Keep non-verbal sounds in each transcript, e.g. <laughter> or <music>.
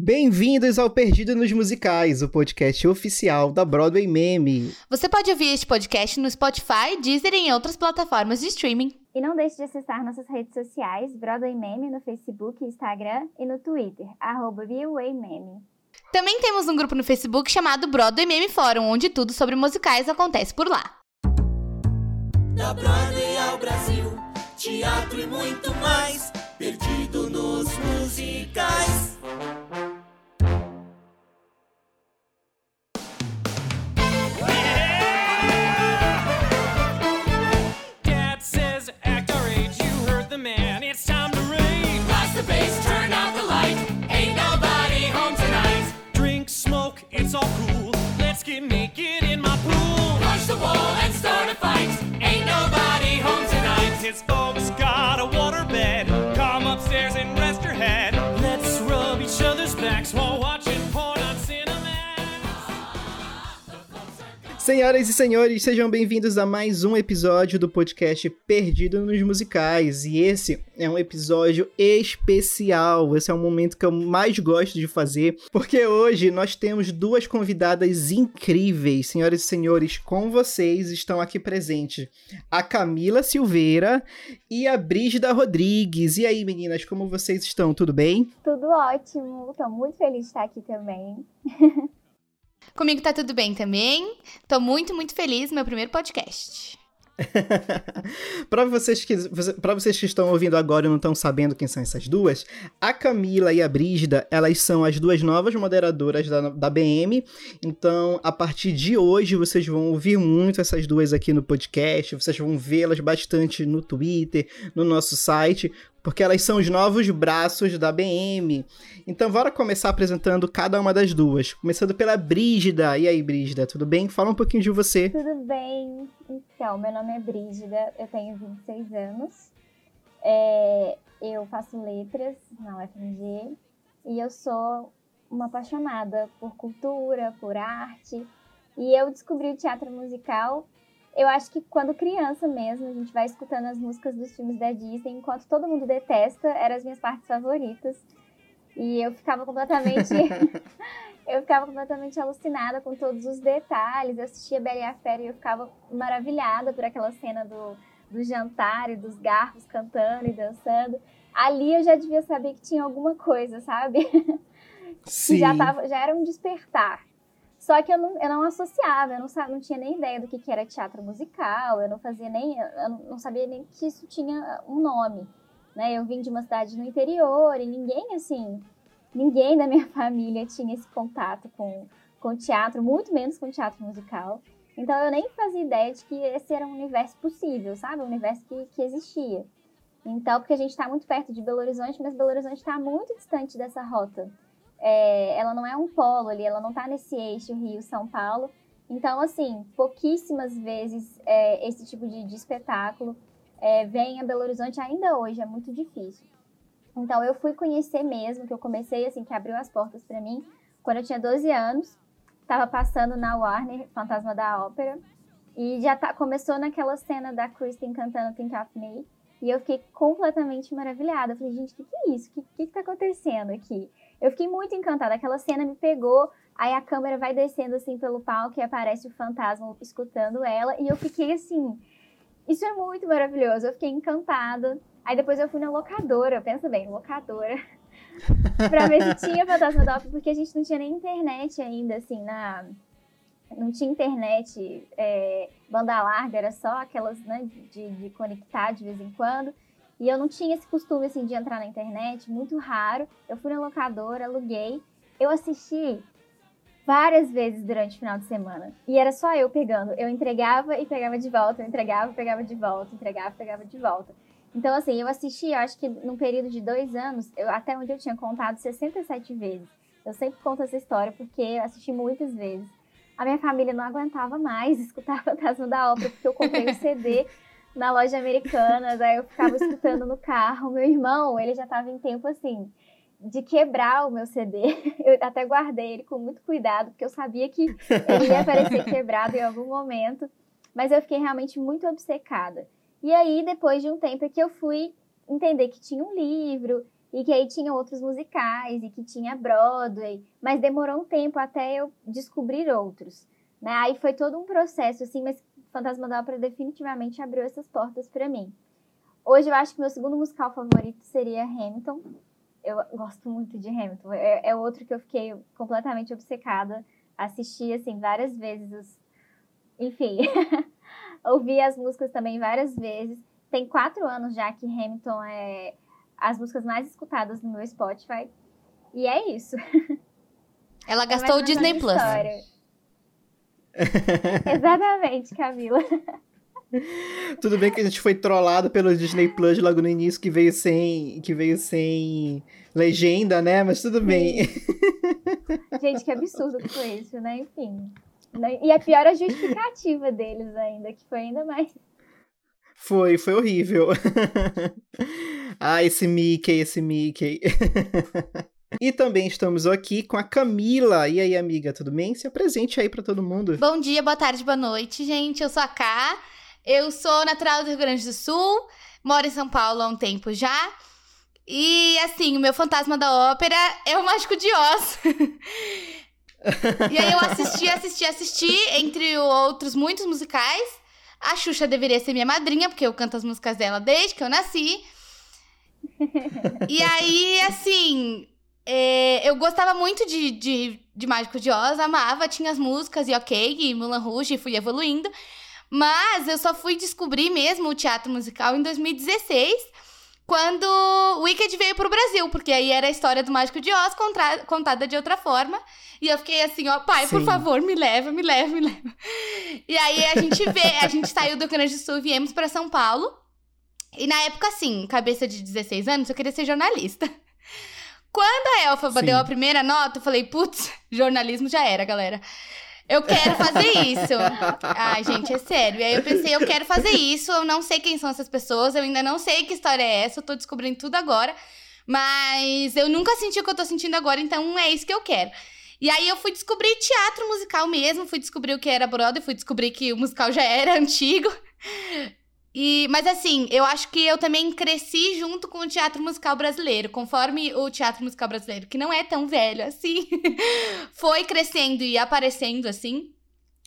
Bem-vindos ao Perdido nos Musicais, o podcast oficial da Broadway Meme. Você pode ouvir este podcast no Spotify, Deezer e em outras plataformas de streaming. E não deixe de acessar nossas redes sociais, Broadway Meme no Facebook, Instagram e no Twitter, arroba Meme. Também temos um grupo no Facebook chamado Broadway Meme Fórum, onde tudo sobre musicais acontece por lá. Da Broadway ao Brasil, teatro e muito mais, perdido nos musicais. Wall and start a fight. Ain't nobody home tonight. His folks got a water Senhoras e senhores, sejam bem-vindos a mais um episódio do podcast Perdido nos Musicais. E esse é um episódio especial. Esse é o momento que eu mais gosto de fazer, porque hoje nós temos duas convidadas incríveis. Senhoras e senhores, com vocês estão aqui presentes a Camila Silveira e a Brígida Rodrigues. E aí, meninas, como vocês estão? Tudo bem? Tudo ótimo, tô muito feliz de estar aqui também. <laughs> Comigo tá tudo bem também. Tô muito, muito feliz, meu primeiro podcast. <laughs> para vocês que para vocês que estão ouvindo agora e não estão sabendo quem são essas duas, a Camila e a Brígida, elas são as duas novas moderadoras da, da BM. Então, a partir de hoje, vocês vão ouvir muito essas duas aqui no podcast, vocês vão vê-las bastante no Twitter, no nosso site, porque elas são os novos braços da BM. Então, bora começar apresentando cada uma das duas. Começando pela Brígida. E aí, Brígida, tudo bem? Fala um pouquinho de você. Tudo bem? Então, meu nome é Brígida, eu tenho 26 anos. É, eu faço letras na UFMG e eu sou uma apaixonada por cultura, por arte. E eu descobri o teatro musical eu acho que quando criança mesmo, a gente vai escutando as músicas dos filmes da Disney, enquanto todo mundo detesta, eram as minhas partes favoritas. E eu ficava completamente. <laughs> eu ficava completamente alucinada com todos os detalhes. Eu assistia Bela e a Fera e eu ficava maravilhada por aquela cena do, do jantar e dos garfos cantando e dançando. Ali eu já devia saber que tinha alguma coisa, sabe? <laughs> Sim. já, tava, já era um despertar. Só que eu não, eu não associava, eu não, não tinha nem ideia do que, que era teatro musical, eu não fazia nem, eu não sabia nem que isso tinha um nome, né? Eu vim de uma cidade no interior e ninguém, assim, ninguém da minha <laughs> família tinha esse contato com, com teatro, muito menos com teatro musical. Então eu nem fazia ideia de que esse era um universo possível, sabe? Um universo que, que existia. Então, porque a gente está muito perto de Belo Horizonte, mas Belo Horizonte está muito distante dessa rota é, ela não é um polo ali, ela não está nesse eixo Rio-São Paulo. Então, assim, pouquíssimas vezes é, esse tipo de, de espetáculo é, vem a Belo Horizonte ainda hoje, é muito difícil. Então, eu fui conhecer mesmo, que eu comecei, assim, que abriu as portas para mim, quando eu tinha 12 anos, estava passando na Warner, Fantasma da Ópera, e já tá, começou naquela cena da Kristen cantando Think of Me, e eu fiquei completamente maravilhada. Eu falei, gente, o que, que é isso? O que, que, que tá acontecendo aqui? Eu fiquei muito encantada. Aquela cena me pegou. Aí a câmera vai descendo assim pelo palco e aparece o fantasma escutando ela. E eu fiquei assim. Isso é muito maravilhoso. Eu fiquei encantada. Aí depois eu fui na locadora, pensa bem, locadora. <laughs> pra ver se tinha fantasma da ópera, porque a gente não tinha nem internet ainda, assim, na. Não tinha internet é, banda larga, era só aquelas, né, de, de conectar de vez em quando. E eu não tinha esse costume, assim, de entrar na internet, muito raro. Eu fui na locadora, aluguei. Eu assisti várias vezes durante o final de semana. E era só eu pegando. Eu entregava e pegava de volta, eu entregava pegava de volta, entregava pegava de volta. Então, assim, eu assisti, eu acho que num período de dois anos, eu, até onde eu tinha contado 67 vezes. Eu sempre conto essa história porque eu assisti muitas vezes. A minha família não aguentava mais <laughs> escutar <laughs> Fantasma da Ópera, porque eu comprei o CD na loja americana, daí eu ficava escutando no carro. Meu irmão, ele já estava em tempo assim de quebrar o meu CD. <laughs> Eu até guardei ele com muito cuidado, porque eu sabia que ele ia aparecer quebrado em algum momento. Mas eu fiquei realmente muito obcecada. E aí, depois de um tempo, é que eu fui entender que tinha um livro e que aí tinha outros musicais e que tinha Broadway, mas demorou um tempo até eu descobrir outros. Né? Aí foi todo um processo, assim, mas Fantasma da Ópera definitivamente abriu essas portas para mim. Hoje eu acho que meu segundo musical favorito seria Hamilton. Eu gosto muito de Hamilton. É, é outro que eu fiquei completamente obcecada. Assisti, assim, várias vezes. Os... Enfim, <laughs> ouvi as músicas também várias vezes. Tem quatro anos já que Hamilton é as músicas mais escutadas no meu Spotify. E é isso. Ela É gastou o mais ou Disney Plus. história. <laughs> Exatamente, Camila. Tudo bem que a gente foi trollado pelo Disney Plus logo no início, que veio sem, que veio sem legenda, né? Mas tudo bem. Gente, que absurdo que foi isso, né? Enfim. Né? E a pior é a justificativa deles ainda, que foi ainda mais. Foi, foi horrível. <laughs> ah, esse Mickey, esse Mickey. <laughs> e também estamos aqui com a Camila. E aí, amiga, tudo bem? Se apresente aí pra todo mundo. Bom dia, boa tarde, boa noite, gente. Eu sou a Ká. Eu sou natural do Rio Grande do Sul. Moro em São Paulo há um tempo já. E, assim, o meu fantasma da ópera é o Mágico de Oz. <laughs> e aí eu assisti, assisti, assisti, entre outros muitos musicais. A Xuxa deveria ser minha madrinha, porque eu canto as músicas dela desde que eu nasci. e aí, assim, eu gostava muito de, de, de Mágico de Oz, amava, tinha as músicas e ok, e Mulan Rouge, e fui evoluindo. Mas eu só fui descobrir mesmo o teatro musical em 2016, quando o Wicked veio pro Brasil, porque aí era a história do Mágico de Oz contada de outra forma. E eu fiquei assim, ó, pai, por Sim. favor, me leva, me leva, me leva. E aí a gente vê, a gente saiu do Rio Grande do Sul viemos pra São Paulo. E na época, assim, cabeça de 16 anos, eu queria ser jornalista. Quando a Elfaba Sim. deu a primeira nota, eu falei, putz, jornalismo já era, galera. Eu quero fazer isso. <laughs> Ai, gente, é sério. E aí eu pensei, eu quero fazer isso. Eu não sei quem são essas pessoas, eu ainda não sei que história é essa, eu tô descobrindo tudo agora. Mas eu nunca senti o que eu tô sentindo agora, então é isso que eu quero. E aí eu fui descobrir teatro musical mesmo, fui descobrir o que era Broadway, fui descobrir que o musical já era antigo. E, mas assim, eu acho que eu também cresci junto com o teatro musical brasileiro, conforme o teatro musical brasileiro, que não é tão velho assim, <laughs> foi crescendo e aparecendo assim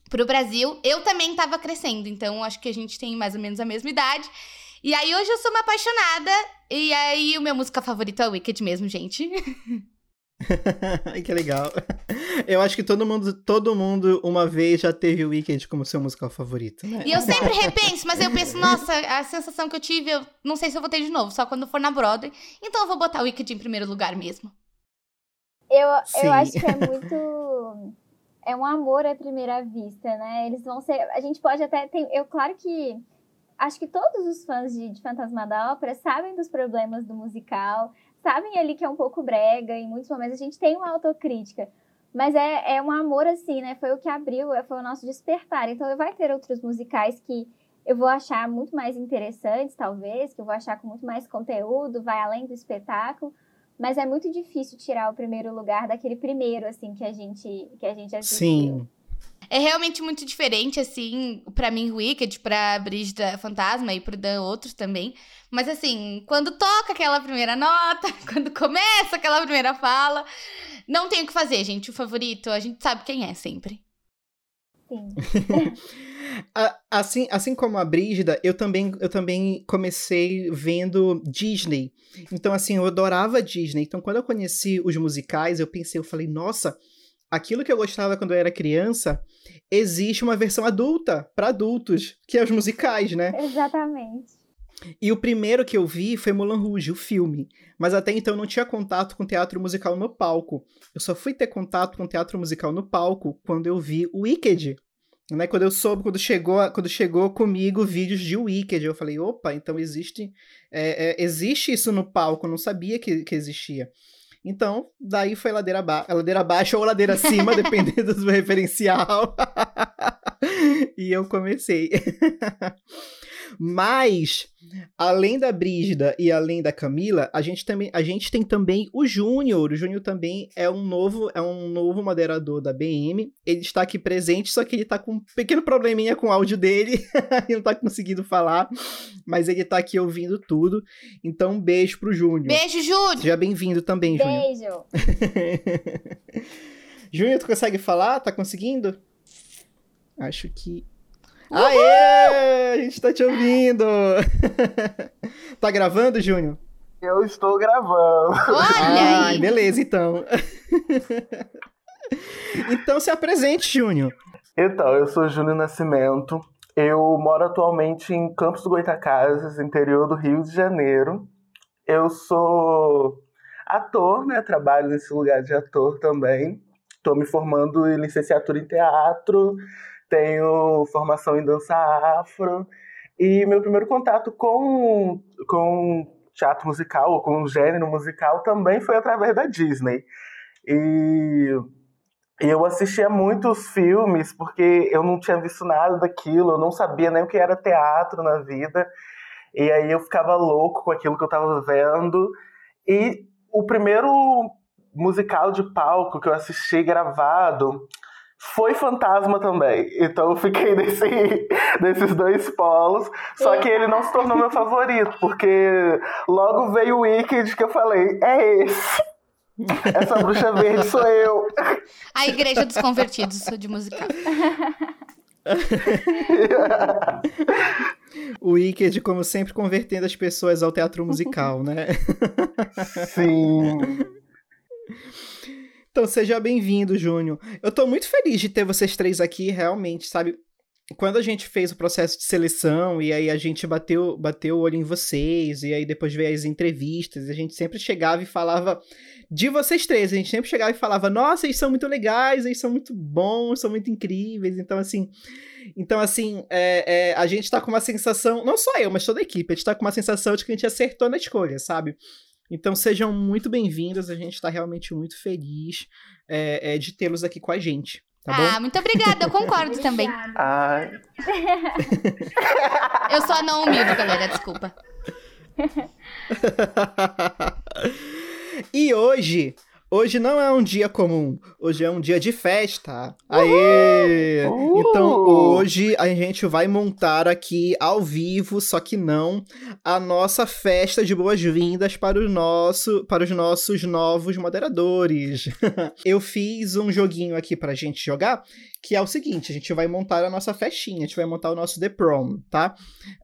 pro Brasil. Eu também tava crescendo, então acho que a gente tem mais ou menos a mesma idade. E aí hoje eu sou uma apaixonada, e aí o meu música favorita é o Wicked mesmo, gente. <laughs> <laughs> que legal. Eu acho que todo mundo, todo mundo uma vez já teve o Wicked como seu musical favorito, né? E eu sempre repenso, mas eu penso, nossa, a sensação que eu tive, eu não sei se eu vou ter de novo, só quando for na Broadway. Então eu vou botar o Wicked em primeiro lugar mesmo. Eu, Sim. eu acho que é muito. É um amor à primeira vista, né? Eles vão ser. A gente pode até. Tem, eu, claro que. Acho que todos os fãs de, de Fantasma da Ópera sabem dos problemas do musical, sabem ali que é um pouco brega, em muitos momentos a gente tem uma autocrítica. Mas é, é um amor assim, né? Foi o que abriu, é, foi o nosso despertar. Então vai ter outros musicais que eu vou achar muito mais interessantes, talvez, que eu vou achar com muito mais conteúdo, vai além do espetáculo. Mas é muito difícil tirar o primeiro lugar daquele primeiro, assim, que a gente, que a gente assistiu. Sim. É realmente muito diferente, assim, pra mim, Wicked, pra Brígida Fantasma e pro Dan outros também. Mas assim, quando toca aquela primeira nota, <laughs> quando começa aquela primeira fala, não tem o que fazer, gente. O favorito, a gente sabe quem é sempre. Sim. <laughs> Assim, assim como a Brígida, eu também, eu também comecei vendo Disney. Então, assim, eu adorava Disney. Então, quando eu conheci os musicais, eu pensei, eu falei, nossa, aquilo que eu gostava quando eu era criança, existe uma versão adulta, para adultos, que é os musicais, né? Exatamente. E o primeiro que eu vi foi Moulin Rouge, o filme. Mas até então eu não tinha contato com teatro musical no palco. Eu só fui ter contato com teatro musical no palco quando eu vi o Wicked. Né? Quando eu soube, quando chegou, quando chegou comigo vídeos de Wicked, eu falei, opa, então existe, é, é, existe isso no palco, eu não sabia que, que existia. Então, daí foi ladeira, aba ladeira abaixo ou ladeira acima, <laughs> dependendo do referencial. <laughs> e eu comecei. <laughs> Mas, além da Brígida e além da Camila, a gente, também, a gente tem também o Júnior. O Júnior também é um novo é um novo moderador da BM. Ele está aqui presente, só que ele está com um pequeno probleminha com o áudio dele. <laughs> ele não está conseguindo falar, mas ele está aqui ouvindo tudo. Então, um beijo pro Júnior. Beijo, Júnior. Seja bem-vindo também, Júnior. Beijo. <laughs> Júnior, tu consegue falar? Tá conseguindo? Acho que. Aê! A gente tá te ouvindo! <laughs> tá gravando, Júnior? Eu estou gravando. Olha Ai, aí. beleza, então. <laughs> então se apresente, Júnior. Então, eu sou Júnior Nascimento. Eu moro atualmente em Campos do Goitacazes, interior do Rio de Janeiro. Eu sou ator, né? Trabalho nesse lugar de ator também. Estou me formando em licenciatura em teatro, tenho formação em dança afro. E meu primeiro contato com, com teatro musical, ou com o gênero musical, também foi através da Disney. E e eu assistia muitos filmes porque eu não tinha visto nada daquilo, eu não sabia nem o que era teatro na vida. E aí eu ficava louco com aquilo que eu estava vendo. E o primeiro musical de palco que eu assisti gravado foi Fantasma também. Então eu fiquei <laughs> nesse, nesses dois polos. Só que ele não se tornou meu favorito, porque logo veio o Wicked que eu falei, é esse. Essa bruxa verde sou eu. <laughs> A Igreja dos Convertidos de musical. <laughs> O Wicked, como sempre, convertendo as pessoas ao teatro musical, né? Sim. Então seja bem-vindo, Júnior. Eu tô muito feliz de ter vocês três aqui, realmente, sabe? Quando a gente fez o processo de seleção e aí a gente bateu, bateu o olho em vocês, e aí depois veio as entrevistas, a gente sempre chegava e falava de vocês três. A gente sempre chegava e falava: Nossa, eles são muito legais, eles são muito bons, são muito incríveis. Então, assim, então, assim, é, é, a gente tá com uma sensação, não só eu, mas toda a equipe, a gente tá com uma sensação de que a gente acertou na escolha, sabe? Então sejam muito bem-vindos, a gente tá realmente muito feliz é, é, de tê-los aqui com a gente. Tá bom? Ah, muito obrigada, eu concordo também. Ai, Eu sou a não humilde, galera, desculpa. <laughs> e hoje, hoje não é um dia comum, hoje é um dia de festa. Aê! Uhul! Então hoje a gente vai montar aqui ao vivo, só que não, a nossa festa de boas-vindas para o nosso, para os nossos novos moderadores. <laughs> Eu fiz um joguinho aqui pra gente jogar, que é o seguinte, a gente vai montar a nossa festinha, a gente vai montar o nosso The Prom, tá?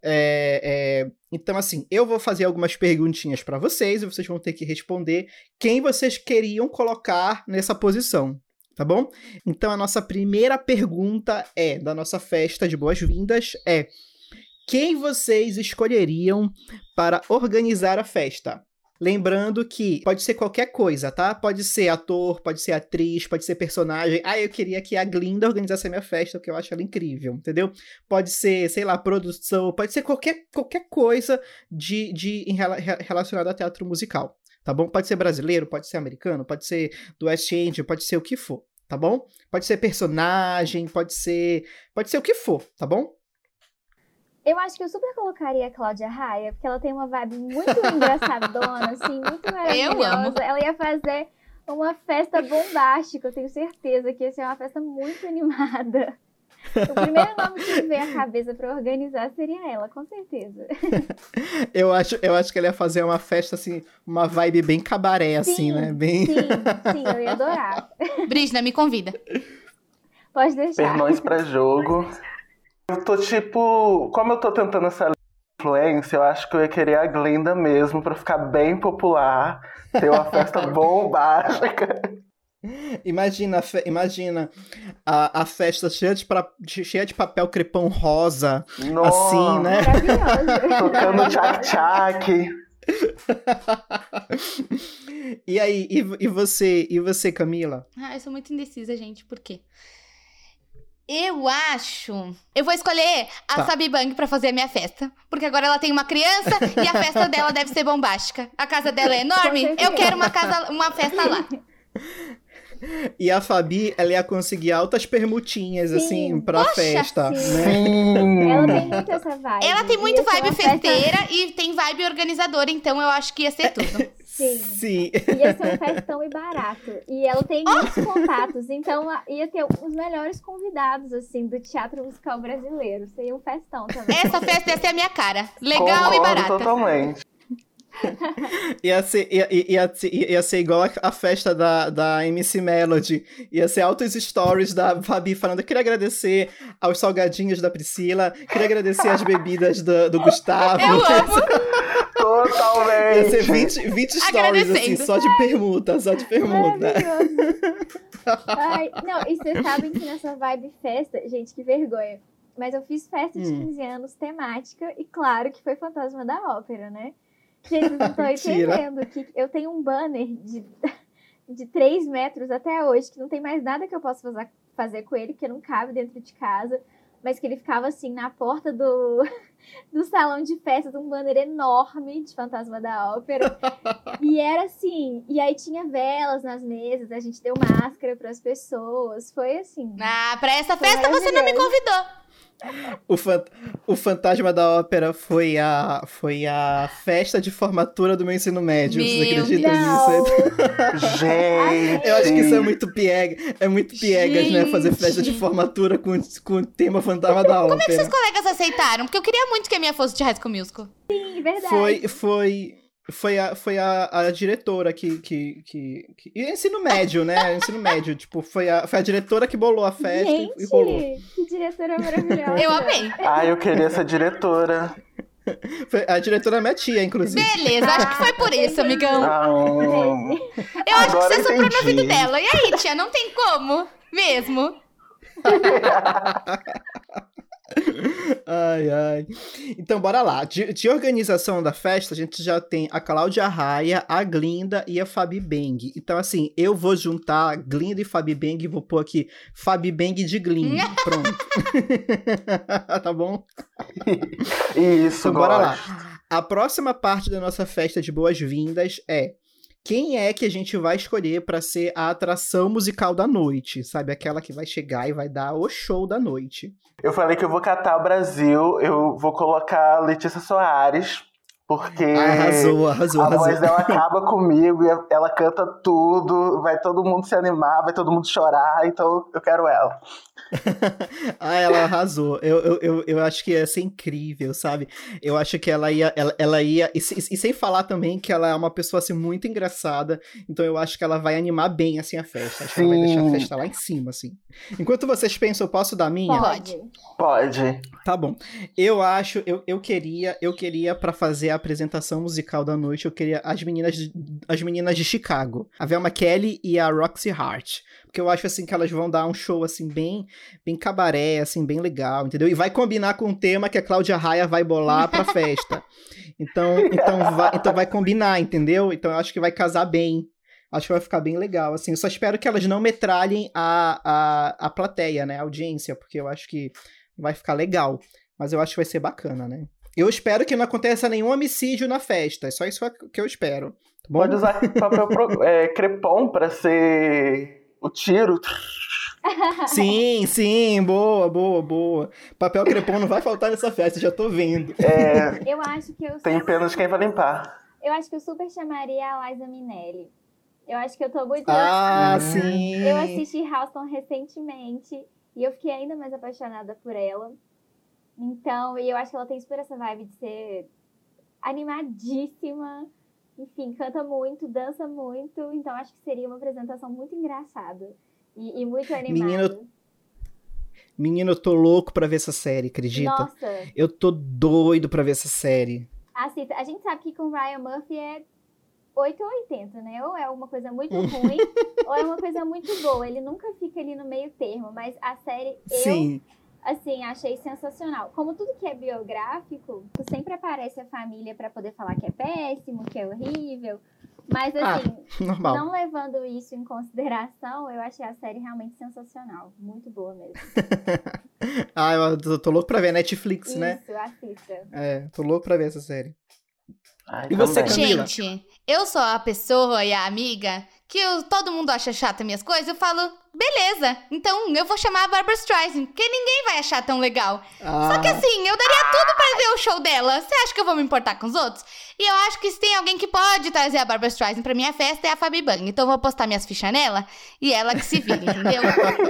É, é, então, assim, eu vou fazer algumas perguntinhas pra vocês e vocês vão ter que responder quem vocês queriam colocar nessa posição, tá bom? Então, a nossa primeira pergunta é, da nossa festa de boas-vindas, é quem vocês escolheriam para organizar a festa? Lembrando que pode ser qualquer coisa, tá? Pode ser ator, pode ser atriz, pode ser personagem. Ah, eu queria que a Glinda organizasse a minha festa, porque eu acho ela incrível, entendeu? Pode ser, sei lá, produção, pode ser qualquer, qualquer coisa de, de relacionada a teatro musical, tá bom? Pode ser brasileiro, pode ser americano, pode ser do West End, pode ser o que for, tá bom? Pode ser personagem, pode ser, pode ser o que for, tá bom? Eu acho que eu super colocaria a Cláudia Raia, porque ela tem uma vibe muito engraçadona, assim, muito <laughs> maravilhosa. amo. Ela ia fazer uma festa bombástica, eu tenho certeza que ia ser uma festa muito animada. O primeiro nome que me veio à cabeça pra organizar seria ela, com certeza. <laughs> Eu acho, eu acho que ela ia fazer uma festa assim, uma vibe bem cabaré assim, Sim, né? Bem Sim, sim, eu ia adorar. Brígida, me convida. Pode deixar. pernões pra jogo. Eu tô tipo. Como eu tô tentando essa influência, eu acho que eu ia querer a Glinda mesmo, pra ficar bem popular, ter uma festa <laughs> bombástica. Imagina, imagina a, a festa cheia de, pra- cheia de papel crepom rosa, Nossa, assim, né? <laughs> Tocando tchac-tchac. e aí, e, e você, e você, Camila? Ah, eu sou muito indecisa, gente. Por quê? Eu acho. Eu vou escolher a Tá. Sabi Bang pra fazer a minha festa. Porque agora ela tem uma criança e a festa <laughs> dela deve ser bombástica. A casa dela é enorme. Eu quero uma casa, uma festa lá. <laughs> E a Fabi, ela ia conseguir altas permutinhas, Sim. assim, pra Poxa, festa, sim. né? Sim. Ela tem <laughs> muito essa vibe. Ela tem muito Ia ser vibe uma festa- festeira e tem vibe organizadora, então eu acho que ia ser tudo. Sim. Sim. Ia ser um festão e barato. E ela tem muitos contatos, então ia ter os melhores convidados, assim, do teatro musical brasileiro. Seria um festão também. Essa festa ia ser a minha cara. Legal e Concordo barata. totalmente. <laughs> Ia ser, ia, ia, ia, ser- ia ser igual a, a festa da, da MC Melody. Ia ser altos stories da Fabi falando: queria agradecer aos salgadinhos da Priscila, queria agradecer as bebidas do, do <laughs> Gustavo. Eu amo. <laughs> Totalmente. Ia ser 20, 20 stories, assim, só de permuta, só de permuta. <laughs> Ai, não, e vocês sabem que nessa vibe festa, gente, que vergonha. Mas eu fiz festa de Hum. 15 anos temática e claro que foi Fantasma da Ópera, né? Gente, vocês não <laughs> Mentira. entendendo que eu tenho um banner de, <laughs> de 3 metros até hoje, que não tem mais nada que eu possa fazer, fazer com ele, porque não cabe dentro de casa. Mas que ele ficava assim na porta do, <laughs> do salão de festas, um banner enorme de Fantasma da Ópera. <laughs> E era assim, e aí tinha velas nas mesas, a gente deu máscara para as pessoas. Foi assim. Ah, pra essa festa você não me convidou. O, fan- o Fantasma da Ópera foi a, foi a festa de formatura do meu ensino médio. Você Meu acredita Não, nisso? Gente. Eu acho que isso é muito piega. É muito piegas, né? Fazer festa de formatura com, com o tema Fantasma da Como é que Ópera. seus colegas aceitaram? Porque eu queria muito que a minha fosse de High School Musical. sim, verdade. Foi, foi, foi, a, foi a, a diretora que, que, que, que- e Ensino médio, né? <laughs> Ensino médio. Tipo, foi a, foi a diretora que bolou a festa e- Gente, e rolou. que diretora maravilhosa. Eu amei. Ah, eu queria ser diretora. <laughs> Foi a diretora é minha tia, inclusive. Beleza, acho que foi por isso, amigão. Ah, Eu acho que agora você soprou no entendi. ouvido dela. E aí, tia, não tem como? Mesmo. <laughs> <laughs> Ai, ai. Então, bora lá. De, de organização da festa, a gente já tem a Cláudia Raia, a Glinda e a Fabi Bang. Então, assim, eu vou juntar Glinda e Fabi Bang e vou pôr aqui Fabi Bang de Glinda. <laughs> Pronto. <laughs> tá bom? Isso, Então, bora lá. A próxima parte da nossa festa de boas-vindas é quem é que a gente vai escolher pra ser a atração musical da noite, sabe? Aquela que vai chegar e vai dar o show da noite. Eu falei que eu vou catar o Brasil, eu vou colocar Letícia Soares, porque arrasou, arrasou, a voz dela acaba comigo e ela canta tudo, vai todo mundo se animar, vai todo mundo chorar, então eu quero ela. <laughs> ah, ela arrasou. Eu, eu, eu, eu acho que ia ser incrível, sabe? Eu acho que ela ia. Ela, ela ia. E, se- e sem falar também que ela é uma pessoa assim, muito engraçada. Então eu acho que ela vai animar bem assim a festa. Acho que ela vai deixar a Sim. festa lá em cima, assim. Enquanto vocês pensam, eu posso dar a minha? Pode. Pode. Tá bom. Eu acho, eu, eu queria, eu queria para fazer a apresentação musical da noite, eu queria as meninas as meninas de Chicago, a Velma Kelly e a Roxy Hart, porque eu acho assim que elas vão dar um show assim bem, bem cabaré, assim bem legal, entendeu? E vai combinar com o tema que a Cláudia Raia vai bolar pra festa. Então, <laughs> então vai, então vai combinar, entendeu? Então eu acho que vai casar bem. Acho que vai ficar bem legal, assim. Eu só espero que elas não metralhem a, a, a plateia, né? A audiência, porque eu acho que vai ficar legal. Mas eu acho que vai ser bacana, né? Eu espero que não aconteça nenhum homicídio na festa. É só isso que eu espero. Tá? Pode usar papel pro- é, crepom pra ser o tiro. Sim, sim, boa, boa, boa. Papel crepom não vai faltar nessa festa, já tô vendo. É, Eu acho que eu, tenho pena de quem vai limpar. eu acho que eu super chamaria a Liza Minelli. Eu acho que eu tô muito. Ah, sim. Eu assisti Houston recentemente e eu fiquei ainda mais apaixonada por ela. Então, e eu acho que ela tem super essa vibe de ser animadíssima. Enfim, canta muito, dança muito. Então, acho que seria uma apresentação muito engraçada e, e muito animada. Menino, Menino, eu tô louco pra ver essa série, acredita? Nossa, Eu tô doido pra ver essa série. assista. A gente sabe que com Ryan Murphy é 8 ou 80, né? Ou é uma coisa muito ruim, ou é uma coisa muito boa. Ele nunca fica ali no meio termo, mas a série eu Sim. Assim, achei sensacional. Como tudo que é biográfico, sempre aparece a família pra poder falar que é péssimo, que é horrível. Mas Ah, assim, Normal. não levando isso em consideração, eu achei a série realmente sensacional. Muito boa mesmo. <laughs> Ah, eu tô, louco pra ver Netflix, né? Isso, assista. É, tô louco pra ver essa série. Ai, E você. Camila? Gente, eu sou a pessoa e a amiga que eu- todo mundo acha chata minhas coisas, eu falo, beleza, então eu vou chamar a Barbara Streisand, porque ninguém vai achar tão legal. Ah, Só que assim, eu daria tudo pra ver o show dela. Você acha que eu vou me importar com os outros? E eu acho que se tem alguém que pode trazer a Barbara Streisand pra minha festa é a Fabi Bang. Então eu vou postar minhas fichas nela e ela que se vira, entendeu?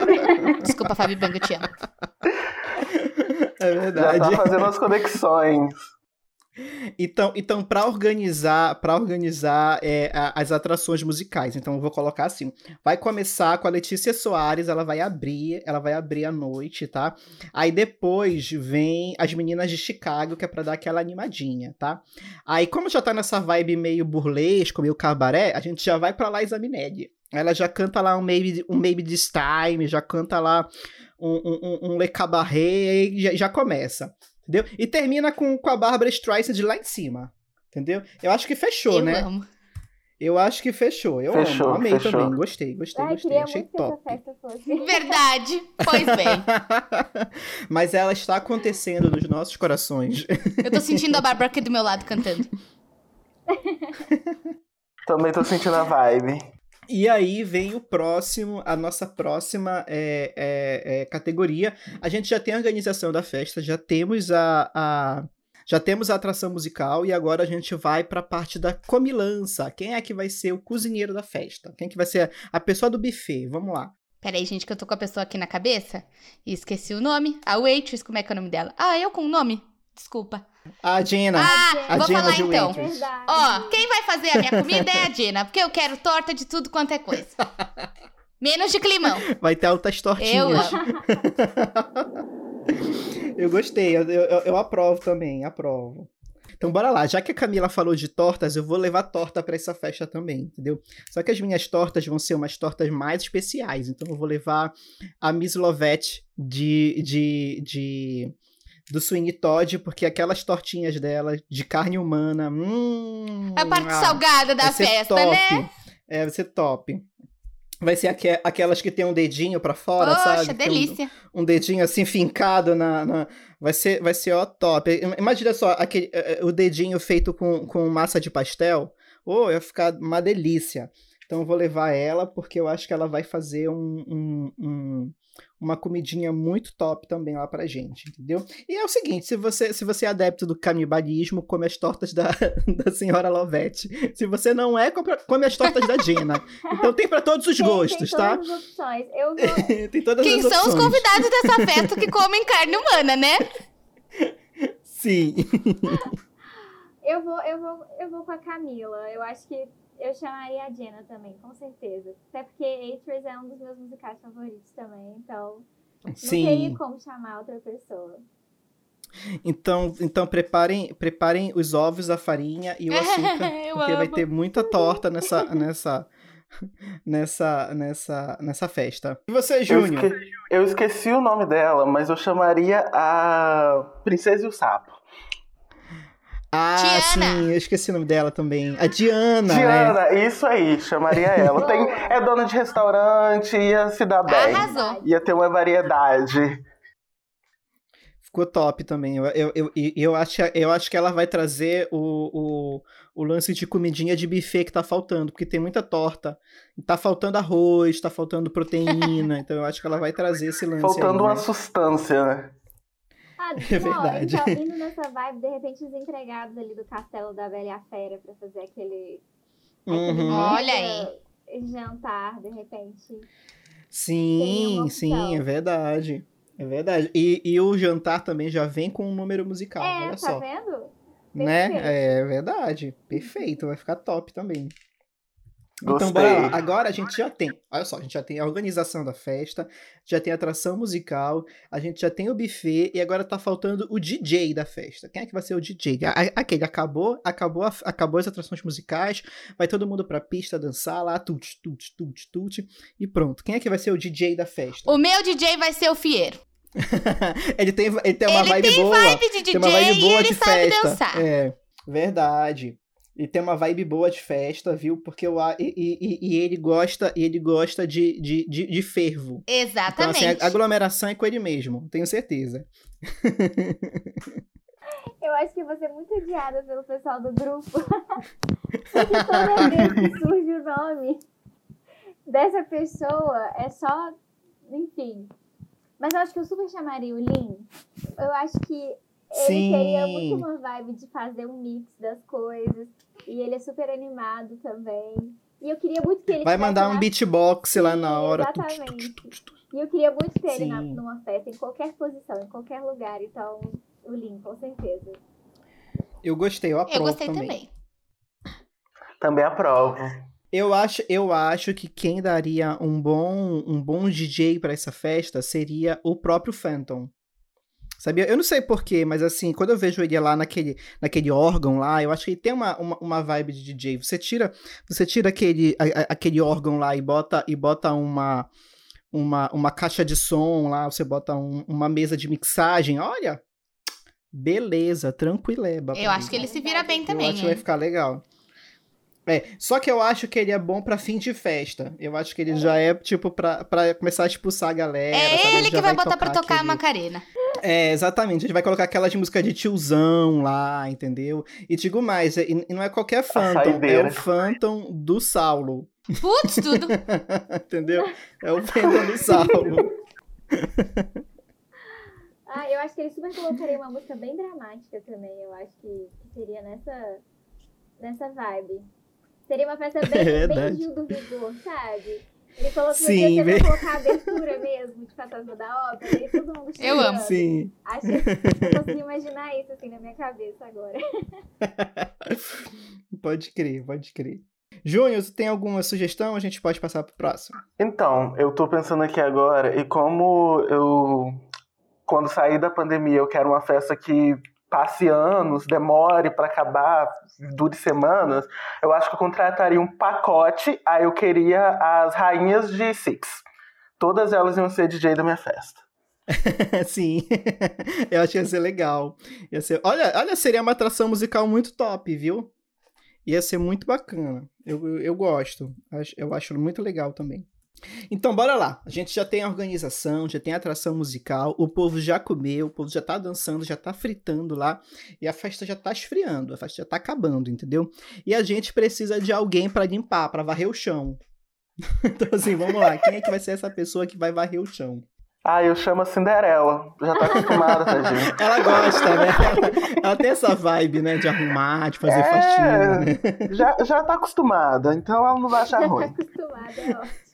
<laughs> Desculpa, Fabi Bang, eu te amo. é Já verdade. tá fazendo as conexões. Então, então para organizar, para organizar é, a- as atrações musicais, então eu vou colocar assim, vai começar com a Letícia Soares, ela vai abrir, ela vai abrir à noite, tá? Aí depois vem as meninas de Chicago, que é para dar aquela animadinha, tá? Aí como já tá nessa vibe meio burlesco, meio cabaré, a gente já vai para Liza Minelli. Ela já canta lá um Maybe, um Maybe This Time, já canta lá um, um, um, Le Cabaret, e já, já começa. Entendeu? E termina com, com a Barbara Streisand lá em cima. Entendeu? Eu acho que fechou, eu né? amo. Eu acho que fechou. Eu Fechou, amo. Amei fechou. também. Gostei, gostei, Ai, gostei. Achei top. <laughs> Verdade. Pois bem. <laughs> Mas ela está acontecendo nos nossos corações. Eu tô sentindo a Bárbara aqui do meu lado cantando. <laughs> Também tô sentindo a vibe. E aí vem o próximo, a nossa próxima é, é, é, categoria. A gente já tem a organização da festa, já temos a, a- já temos a atração musical e agora a gente vai para a parte da comilança. Quem é que vai ser o cozinheiro da festa? Quem é que vai ser a pessoa do buffet? Vamos lá. Peraí, gente, que eu tô com a pessoa aqui na cabeça e esqueci o nome. A waitress, como é que é o nome dela? Ah, eu com o nome? Desculpa. A Jenna. Ah, a vou Jenna falar de então. Ó, quem vai fazer a minha comida é a Dina, porque eu quero torta de tudo quanto é coisa. Menos de climão. Vai ter altas Eu tortinhas. amo. <laughs> Eu gostei, eu, eu, eu aprovo também, aprovo. Então bora lá, já que a Camila falou de tortas, eu vou levar torta pra essa festa também, entendeu? Só que as minhas tortas vão ser umas tortas mais especiais, então eu vou levar a Miss Lovette de, de, de do Swing Todd, porque aquelas tortinhas dela de carne humana, hum, A parte ah, salgada da festa, top. né? É, vai ser top. Vai ser aque- aquelas que tem um dedinho pra fora, Poxa, sabe? Tem um- delícia. um dedinho assim fincado na, na- vai ser vai ser ó top imagina só aquele eh, eh, o dedinho feito com, com massa de pastel oh ia ficar uma delícia então eu vou levar ela porque eu acho que ela vai fazer um, um- um- uma comidinha muito top também lá pra gente, entendeu? E é o seguinte, se você, se você é adepto do canibalismo, come as tortas da, <laughs> da senhora Lovette. Se você não é, come as tortas da Gina. Então tem pra todos os Tem- gostos, tem tá? todas as opções. Eu <laughs> vou, tem todas Quem as são os opções. convidados dessa <laughs> festa que comem carne humana, né? Sim. eu vou, eu vou, eu vou com a Camila. Eu acho que eu chamaria a Jenna também, com certeza. Até porque Atris é um dos meus musicais favoritos também, então não Sim. teria como chamar outra pessoa. Então, então preparem, preparem os ovos, a farinha e o <laughs> açúcar, Eu porque vai amo. ter muita torta nessa nessa nessa nessa nessa festa. E você, Eu, Júnior? esque- eu esqueci o nome dela, mas eu chamaria a Princesa e o Sapo. Ah, Diana. sim, eu esqueci o nome dela também. A Diana, né? Diana, isso aí, chamaria ela. Tem, <laughs> é dona de restaurante, ia se dar bem. Arrasou. Ia ter uma variedade. Ficou top também. Eu, eu, eu, e eu, acho, eu acho que ela vai trazer o, o, o lance de comidinha de buffet que tá faltando, porque tem muita torta. Tá faltando arroz, tá faltando proteína, <laughs> então eu acho que ela vai trazer esse lance Faltando aí, uma né? sustância, né? Ah, <laughs> É não, verdade. então, indo nessa vibe, de repente, os empregados ali do Castelo da Bela e a Fera pra fazer aquele. aquele Uhum. Olha mega Jantar, de repente. Sim, sim, é verdade. É verdade. E, e o jantar também já vem com um número musical, é, olha tá só. vendo? Né? Perfeito. É verdade. Perfeito, vai ficar top também. Então, bora lá. Agora a gente já tem, olha só, a gente já tem a organização da festa, já tem a atração musical, a gente já tem o buffet e agora tá faltando o DJ da festa. Quem é que vai ser o DJ? Aquele acabou, acabou, a- acabou as atrações musicais, vai todo mundo pra pista dançar lá, tut, tut, tut, tut, e pronto. Quem é que vai ser o DJ da festa? O meu DJ vai ser o Fieiro. <laughs> ele tem, ele tem uma Ele vibe tem boa. vibe de tem uma DJ vibe e ele de sabe festa. dançar. É, verdade. E tem uma vibe boa de festa, viu? Porque eu, a- e, e- e ele gosta, e ele gosta de, de, de, de fervo. Então, Exatamente. assim, a aglomeração é com ele mesmo, tenho certeza. <laughs> Eu acho que eu vou ser muito odiada pelo pessoal do grupo. <laughs> Porque toda vez que surge o nome dessa pessoa, é só. Enfim. Mas eu acho que eu super chamaria o Lin. Eu acho que ele Sim. teria muito uma vibe de fazer um mix das coisas. E ele é super animado também. E eu queria muito que ele Vai mandar um beatbox lá Sim, na hora. exatamente. E eu queria muito ter ele na- Sim. numa festa, em qualquer posição, em qualquer lugar. Então, o Lin, com certeza. Eu gostei, eu aprovo Eu gostei também. também. Também aprovo. Eu acho, eu acho que quem daria um bom, um bom DJ pra essa festa seria o próprio Phantom. Sabia? Eu não sei porquê, mas assim, quando eu vejo ele lá naquele, naquele órgão lá, eu acho que ele tem uma, uma, uma vibe de DJ. Você tira, você tira aquele, a- a- aquele órgão lá e bota, e bota uma, uma, uma caixa de som lá, você bota um- uma mesa de mixagem, olha. Beleza, tranquileba. Eu acho que ele se vira bem Eu também, acho que vai hein? ficar legal. É, só que eu acho que ele é bom pra fim de festa. Eu acho que ele já é, tipo, pra, pra começar a expulsar a galera. sabe? É ele que vai botar pra tocar a aquele- Macarena. É, exatamente. A gente vai colocar aquelas músicas de tiozão lá, entendeu? E digo mais, é- e não é qualquer Phantom, é o Phantom do Saulo. Putz, tudo. <laughs> entendeu? É o Phantom do Saulo. <laughs> Ah, eu acho que ele super colocaria uma música bem dramática também. Eu acho que, seria nessa, nessa vibe. Seria uma festa bem, É bem. Gil do Vigor, sabe? Ele colocou, Sim, podia bem- colocar a abertura mesmo de Fantasma da Ópera e todo mundo Eu amo. chorando. Sim. Acho que eu consigo imaginar isso assim na minha cabeça agora. <laughs> Pode crer, pode crer. Júnior, você tem alguma sugestão? A gente pode passar pro próximo. Então, eu tô pensando aqui agora, e como eu, quando sair da pandemia, eu quero uma festa que passe anos, demore pra acabar, dure semanas, eu acho que eu contrataria um pacote, aí eu queria as rainhas de Six. Todas elas iam ser DJ da minha festa. <laughs> Sim, <laughs> eu acho que ia ser legal. Ia ser... Olha, olha, seria uma atração musical muito top, viu? Ia ser muito bacana. Eu, eu, eu gosto. Eu acho muito legal também. Então, bora lá. A gente já tem a organização, já tem a atração musical, o povo já comeu, o povo já tá dançando, já tá fritando lá, e a festa já tá esfriando, a festa já tá acabando, entendeu? E a gente precisa de alguém pra limpar, pra varrer o chão. <laughs> Então, assim, vamos lá. Quem é que vai ser essa pessoa que vai varrer o chão? Ah, eu chamo a Cinderela. Já tá acostumada, <laughs> tadinha. Ela gosta, né? Ela, ela tem essa vibe, né? De arrumar, de fazer É. faxina, né? Já, já tá acostumada, então ela não vai achar Já tá ruim. acostumada, é ótimo.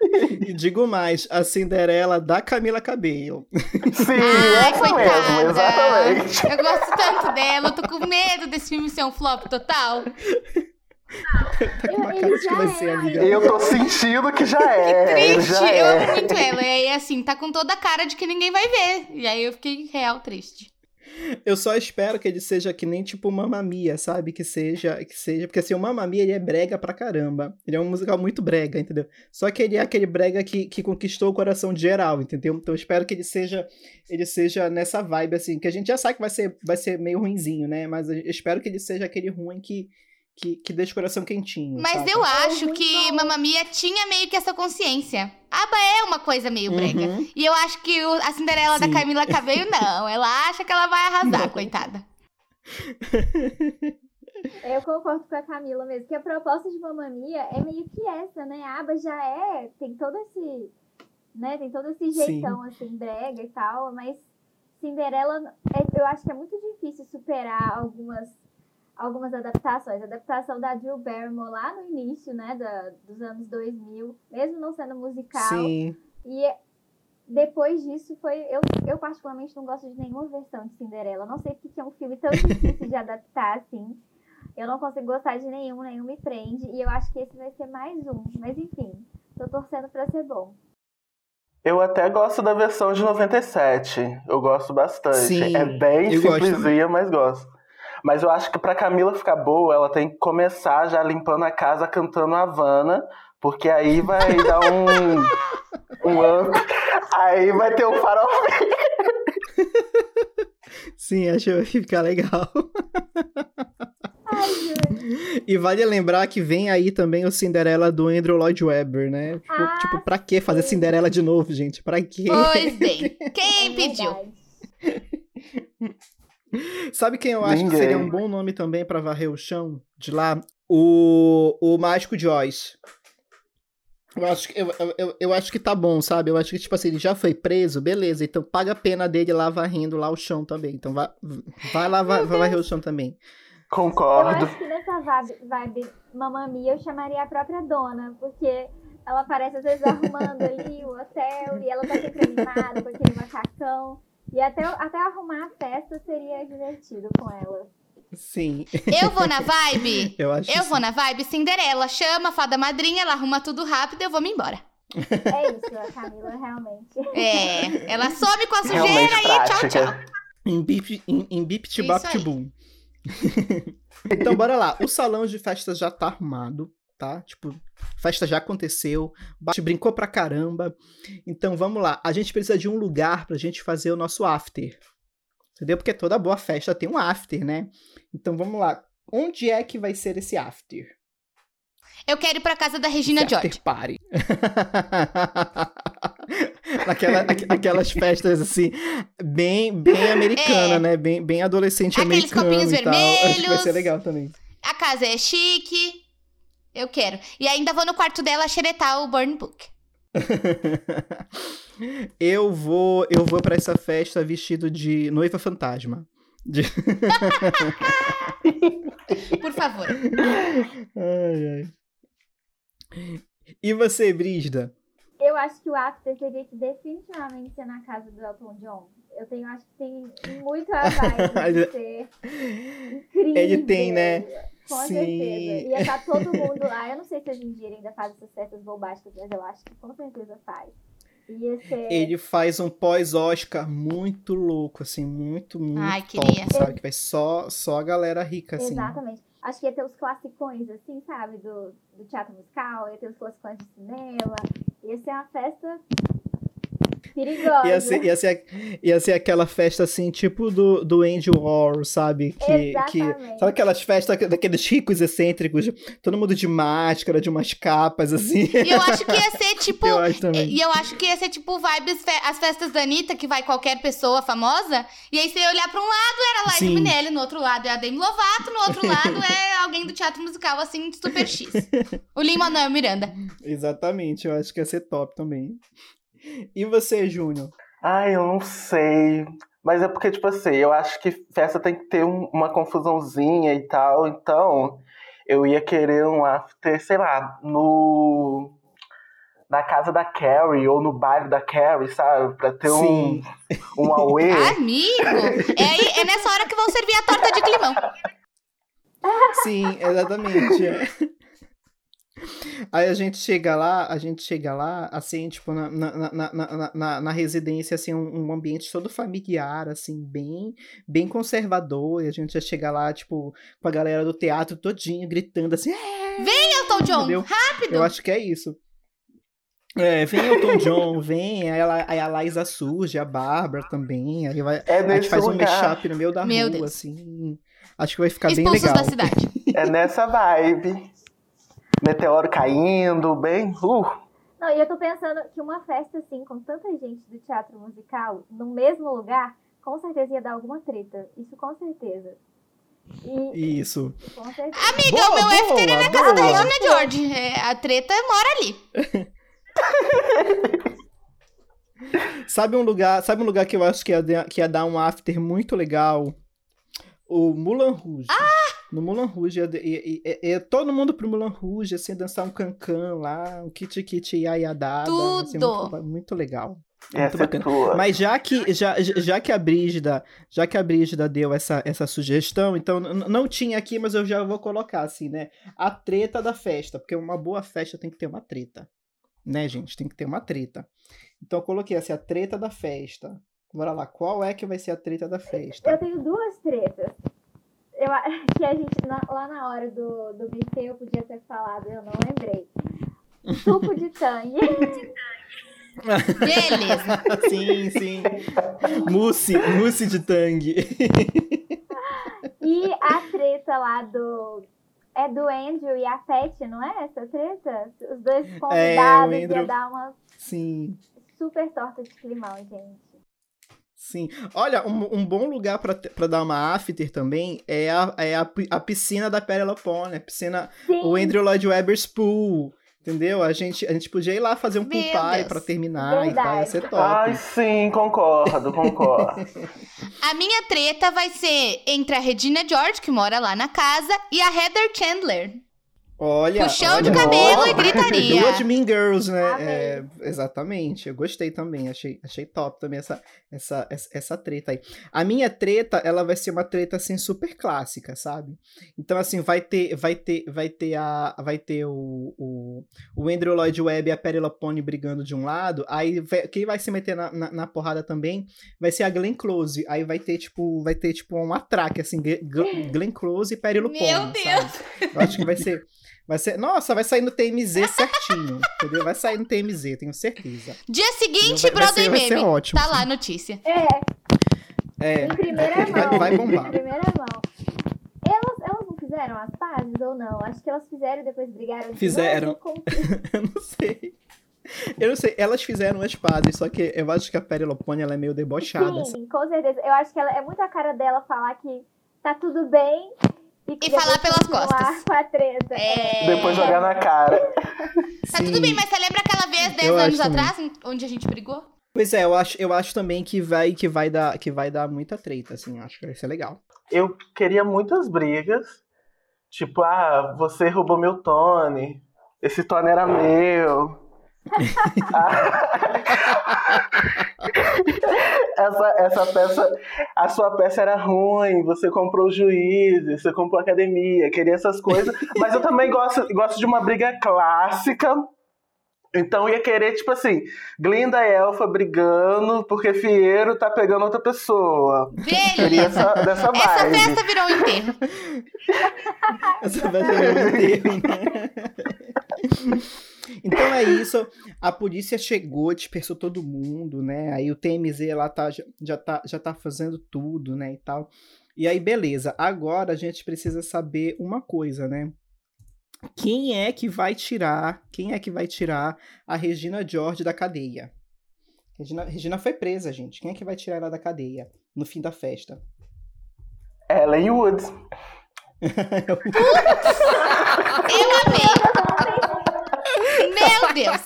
<laughs> E digo mais, a Cinderela da Camila Cabello. Sim, Ai, essa coitada. mesmo, exatamente. Eu gosto tanto dela, eu tô com medo desse filme ser um flop total. Tá com uma Eu- cara de que vai é, ser, amiga. Eu tô sentindo que já é. ele Triste, já eu é. amo muito ela. E aí, assim, tá com toda a cara de que ninguém vai ver. E aí eu fiquei real triste. Eu só espero que ele seja que nem tipo Mamma Mia, sabe? Que seja, que seja, porque assim, o Mamma Mia ele é brega pra caramba. Ele é um musical muito brega, entendeu? Só que ele é aquele brega que, que conquistou o coração de geral, entendeu? Então eu espero que ele seja, ele seja nessa vibe assim, que a gente já sabe que vai ser, vai ser meio ruinzinho, né? Mas eu espero que ele seja aquele ruim que que, que deixa o coração quentinho. Mas sabe? eu acho muito que bom. Mamma Mia tinha meio que essa consciência. Aba é uma coisa meio brega. Uhum. E eu acho que o- a Cinderela Sim. da Camila Cabello, não. Ela acha que ela vai arrasar, Não. coitada. <laughs> Eu concordo com a Camila mesmo, que a proposta de Mamma Mia é meio que essa, né? A aba já é, tem todo esse, né? Tem todo esse Sim. jeitão, assim, brega e tal, mas Cinderela, é- eu acho que é muito difícil superar algumas, algumas adaptações. A adaptação da Drew Barrymore lá no início, né, da, dos anos 2000, mesmo não sendo musical. Sim. E depois disso foi. Eu, eu particularmente não gosto de nenhuma versão de Cinderela. Não sei porque é um filme tão difícil de adaptar assim. Eu não consigo gostar de nenhum, nenhum me prende. E eu acho que esse vai ser mais um. Mas enfim, tô torcendo pra ser bom. Eu até gosto da versão de 97. Eu gosto bastante. Sim, é bem eu gosto simplesinha, mas gosto. Mas eu acho que pra Camila ficar boa, ela tem que começar já limpando a casa cantando Havana, porque aí vai <laughs> dar um. um up. Aí vai ter o farol. <laughs> Sim, acho que vai ficar legal. Ai. E vale lembrar que vem aí também o Cinderela do Andrew Lloyd Webber, né? Tipo, Ah, tipo, pra que fazer. Cinderela de novo, gente? Pra quê? Pois bem, <laughs> É quem pediu? Sabe quem eu acho que Ninguém. seria um bom nome também pra varrer o chão de lá? O, o Mágico Joyce. Eu acho, que, eu, eu- eu, eu acho que tá bom, sabe? Eu acho que, tipo assim, ele já foi preso, beleza. Então paga a pena dele lá varrendo lá o chão também. Então vai, vai lá vai, vai varrer o chão também. Eu Concordo. acho que nessa vibe, vibe Mamma Mia eu chamaria a própria dona, porque ela parece às vezes arrumando ali o hotel e ela tá sempre animada com aquele macacão. E até, até arrumar a festa seria divertido com ela. Sim, Eu vou na vibe. <laughs> eu acho Eu que vou na vibe Cinderela. Chama a fada madrinha, ela arruma tudo rápido e eu vou me embora. É isso, a Camila, realmente. É, ela some com a Realmente sujeira e tchau, tchau. Em bip, em, em bip tibap tibum. <laughs> então, bora lá. O salão de festa já tá arrumado, tá? Tipo, festa já aconteceu. Bate brincou pra caramba. Então, vamos lá. A gente precisa de um lugar pra gente fazer o nosso after. Entendeu? Porque toda boa festa tem um after, né? Então, vamos lá. Onde é que vai ser esse after? Eu quero ir pra casa da Regina George. after party. <laughs> Aquela, aqu- aquelas festas assim, bem, bem <laughs> americana, É. né? Bem, bem adolescente Aqueles americano copinhos e tal. Acho que vai vermelhos. ser legal também. A casa é chique. Eu quero. E ainda vou no quarto dela xeretar o Burn Book. <laughs> eu vou, eu vou para essa festa vestido de noiva fantasma. De- <laughs> Por favor. Ai, ai. E você, Brisda? Eu acho que o after teria que definitivamente ser na casa do Elton John. Eu tenho, acho que tem muito a vibe <laughs> de ser incrível. Ele tem, né? Com Sim. certeza. Ia estar todo mundo lá. Eu não sei se hoje em dia ele ainda faz essas festas bombásticas, mas eu acho que com certeza faz. Ser. Ele faz um pós-Oscar muito louco, assim, muito, muito Ai, top, queria. sabe? Que vai só, só a galera rica, assim. Exatamente. Acho que ia ter os classicões, assim, sabe? Do, do teatro musical, ia ter os classicões de cinema. Ia ser uma festa perigosa. Ia ser, ia, ser, ia ser aquela festa assim, tipo do, do Andy Warhol, sabe? Que, que, Exatamente. sabe aquelas festas daqueles ricos excêntricos, todo mundo de máscara, de umas capas, assim. E eu acho que ia ser <laughs> tipo. Eu acho também. E eu acho que ia ser tipo vibes, fe- as festas da Anitta, que vai qualquer pessoa famosa. E aí você ia olhar pra um lado, era Liza Sim. Minelli, no outro lado é a Demi Lovato, no outro lado <laughs> é alguém do teatro musical, assim, super X. O Lin-Manuel Miranda. Exatamente, eu acho que ia ser top também. E você, Júnior? Ai, eu não sei. Mas é porque, tipo assim, eu acho que festa tem que ter um- uma confusãozinha e tal. Então, eu ia querer um after, sei lá, no. Na casa da Carrie ou no baile da Carrie, sabe? Pra ter um, Sim. um auê. <laughs> Amigo! É, aí, é nessa hora que vão servir a torta de climão. Sim, exatamente. Aí a gente chega lá, a gente chega lá, assim, tipo, na, na, na, na, na- residência, assim, um, um ambiente todo familiar, assim, bem, bem conservador, e a gente já chega lá, tipo, com a galera do teatro todinho, gritando assim, é, Elton John, Entendeu? rápido! eu acho que é isso. É, vem Elton John, <laughs> vem, aí a, aí a Liza surge, a Bárbara também, aí vai, É a gente faz um lugar. mashup no meio da Meu rua, Deus. assim, acho que vai ficar bem Expulsos legal. da cidade. É nessa vibe. Meteoro caindo, bem. Uh, Não, e eu tô pensando que uma festa assim, com tanta gente do teatro musical, no mesmo lugar, com certeza ia dar alguma treta. Isso com certeza. E Isso. com certeza. Amiga, Boa, o meu boa, after é na casa da boa. Regina George. É, a treta mora ali. <laughs> Sabe um lugar, sabe um lugar que eu acho que ia, dar- que ia dar um after muito legal? O Mulan Rouge. Ah! No Mulan Rouge, ia todo mundo pro Mulan Rouge, assim, dançar um cancan lá, um kit kit ia ia dada. Assim, Tudo. muito, muito legal. Muito ser bacana. tua. Mas já que, já, já que a Brígida, já que a Brígida deu essa, essa sugestão, então não tinha aqui, mas eu já vou colocar assim, né? A treta da festa, porque uma boa festa tem que ter uma treta. Né, gente? Tem que ter uma treta. Então eu coloquei assim, a treta da festa. Bora lá, qual é que vai ser a treta da festa? Eu tenho duas tretas. Eu, <laughs> que a gente, na- lá na hora do, do buffet, eu podia ter falado, eu não lembrei. Suco de tangue. <laughs> Beleza. sim, sim. Mousse, mousse de tangue. <laughs> E a treta lá do. É do Andrew e a Pet, não é essa treta? Os dois convidados É, Andrew- ia dar uma Sim, super torta de climão, gente. Sim. Olha, um, um bom lugar pra dar uma after também é a, é a, a piscina da Penelope, né? A piscina, Sim. o Andrew Lloyd Webber's Pool. Entendeu? A gente, a gente podia ir lá fazer um pool Meu party Deus. pra terminar e tal. Ia ser top. Ai, sim, concordo, concordo. <laughs> A minha treta vai ser entre a Regina George, que mora lá na casa, e a Heather Chandler. Olha. Puxão de olha, cabelo ó, e gritaria. Duas Mean Girls, né? É, exatamente. Eu gostei também. Achei, achei top também essa, essa, essa, essa treta aí. A minha treta, ela vai ser uma treta assim super clássica, sabe? Então assim, vai ter, vai ter, vai ter a, vai ter o, o, o Andrew Lloyd Webber e a Perry Pony brigando de um lado. Aí vai- quem vai se meter na, na, na porrada também vai ser a Glenn Close. Aí vai ter tipo, vai ter tipo um atraque assim, Glenn- Close e Perry Pony. Meu Deus! Eu acho que vai ser. <laughs> Vai ser. Nossa, vai sair no TMZ certinho. <laughs> entendeu? Vai sair no TMZ, tenho certeza. Dia seguinte, Vai- vai Brother ser- vai ser Meme. ótimo. Tá lá a notícia. É, É. em primeira Vai- mão. vai bombar. Em primeira mão. Elas, elas não fizeram as pazes ou não? Acho que elas fizeram e depois brigaram. de Fizeram. novo, como- <laughs> Eu não sei. Eu não sei. Elas fizeram as pazes, só que eu acho que a Perilopone ela é meio debochada. Sim, com certeza. Eu acho que ela, é muito a cara dela falar que tá tudo bem e, E falar pelas costas. com a treta. É. Depois jogar na cara. Tá tudo bem, mas você lembra aquela vez, 10 Eu acho anos também. atrás, onde a gente brigou? Pois é, eu acho, eu acho também que vai, que vai dar, que vai dar muita treta, assim. Acho que vai ser legal. Eu queria muitas brigas. Tipo, ah, você roubou meu Tony. Esse Tony era meu. <laughs> essa, essa peça, a sua peça era ruim, você comprou juízes, você comprou academia, queria essas coisas. Mas eu também gosto, gosto de uma briga clássica. Então eu ia querer, tipo assim, Glinda e Elfa brigando porque Fieiro tá pegando outra pessoa. Queria Beleza. essa, dessa Essa festa virou um enterro. Essa vai ser meu enterro, né? <laughs> Então é isso. A polícia chegou, dispersou todo mundo, né? Aí o TMZ lá tá, já, já, tá, já tá fazendo tudo, né? E tal. E aí, beleza. Agora a gente precisa saber uma coisa, né? Quem é que vai tirar? Quem é que vai tirar a Regina George da cadeia? Regina, Regina foi presa, gente. Quem é que vai tirar ela da cadeia no fim da festa? Ellen Woods. <laughs> Eu amei. Meu Deus.